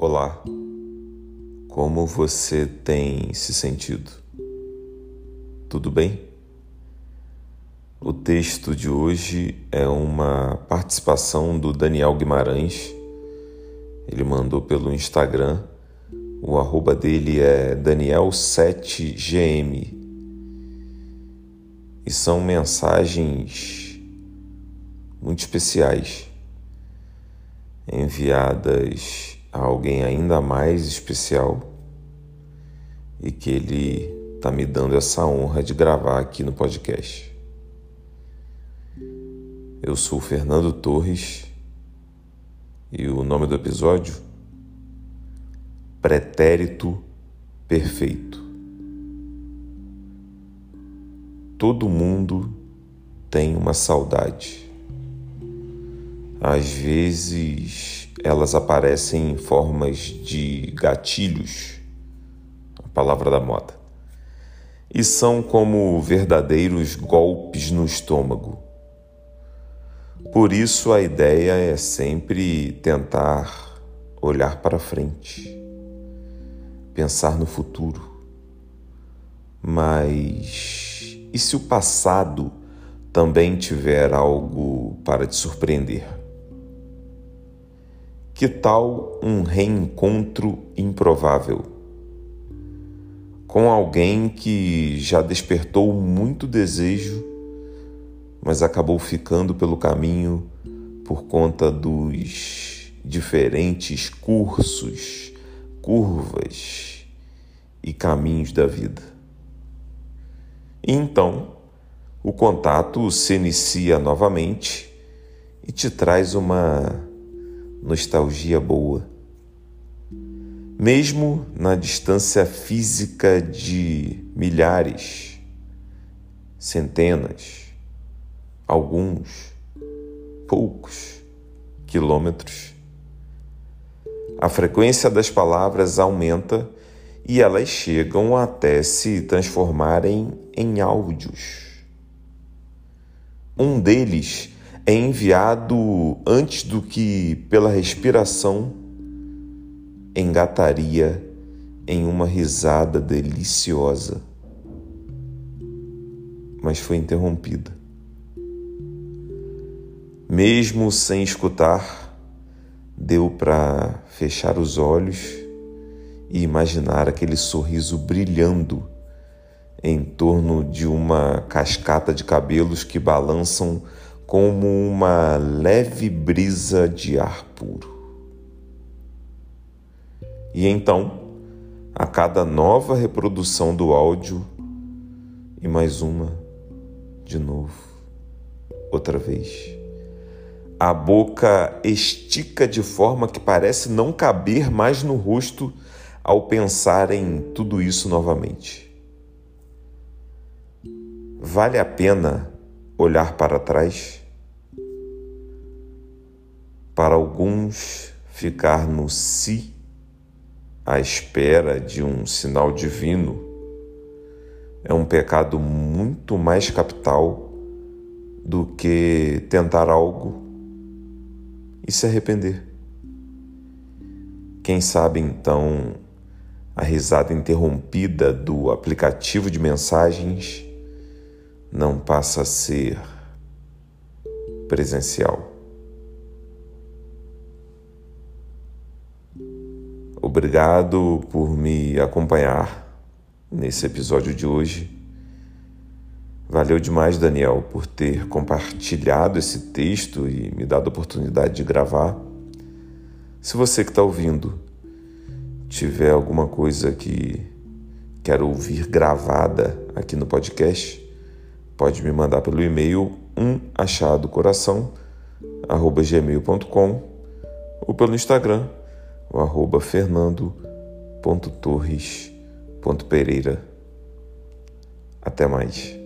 Olá, como você tem se sentido? Tudo bem? O texto de hoje é uma participação do Daniel Guimarães. Ele mandou pelo Instagram. O arroba dele é Daniel7gm. E são mensagens muito especiais enviadas a alguém ainda mais especial e que ele está me dando essa honra de gravar aqui no podcast. Eu sou Fernando Torres e o nome do episódio Pretérito Perfeito. Todo mundo tem uma saudade. Às vezes elas aparecem em formas de gatilhos, a palavra da moda, e são como verdadeiros golpes no estômago. Por isso a ideia é sempre tentar olhar para frente, pensar no futuro. Mas e se o passado também tiver algo para te surpreender? Que tal um reencontro improvável? Com alguém que já despertou muito desejo, mas acabou ficando pelo caminho por conta dos diferentes cursos, curvas e caminhos da vida. E então, o contato se inicia novamente e te traz uma nostalgia boa. Mesmo na distância física de milhares, centenas, alguns, poucos quilômetros, a frequência das palavras aumenta e elas chegam até se transformarem em áudios. Um deles é enviado antes do que pela respiração engataria em uma risada deliciosa, mas foi interrompida. Mesmo sem escutar, deu para fechar os olhos e imaginar aquele sorriso brilhando em torno de uma cascata de cabelos que balançam como uma leve brisa de ar puro. E então, a cada nova reprodução do áudio, e mais uma, de novo, outra vez. A boca estica de forma que parece não caber mais no rosto ao pensar em tudo isso novamente. Vale a pena olhar para trás? Para alguns, ficar no si, à espera de um sinal divino, é um pecado muito mais capital do que tentar algo e se arrepender. Quem sabe então a risada interrompida do aplicativo de mensagens não passa a ser presencial. Obrigado por me acompanhar nesse episódio de hoje. Valeu demais, Daniel, por ter compartilhado esse texto e me dado a oportunidade de gravar. Se você que está ouvindo tiver alguma coisa que quer ouvir gravada aqui no podcast, pode me mandar pelo e-mail umachadocoração@gmail.com ou pelo Instagram, o arroba fernando.torres.pereira. Até mais.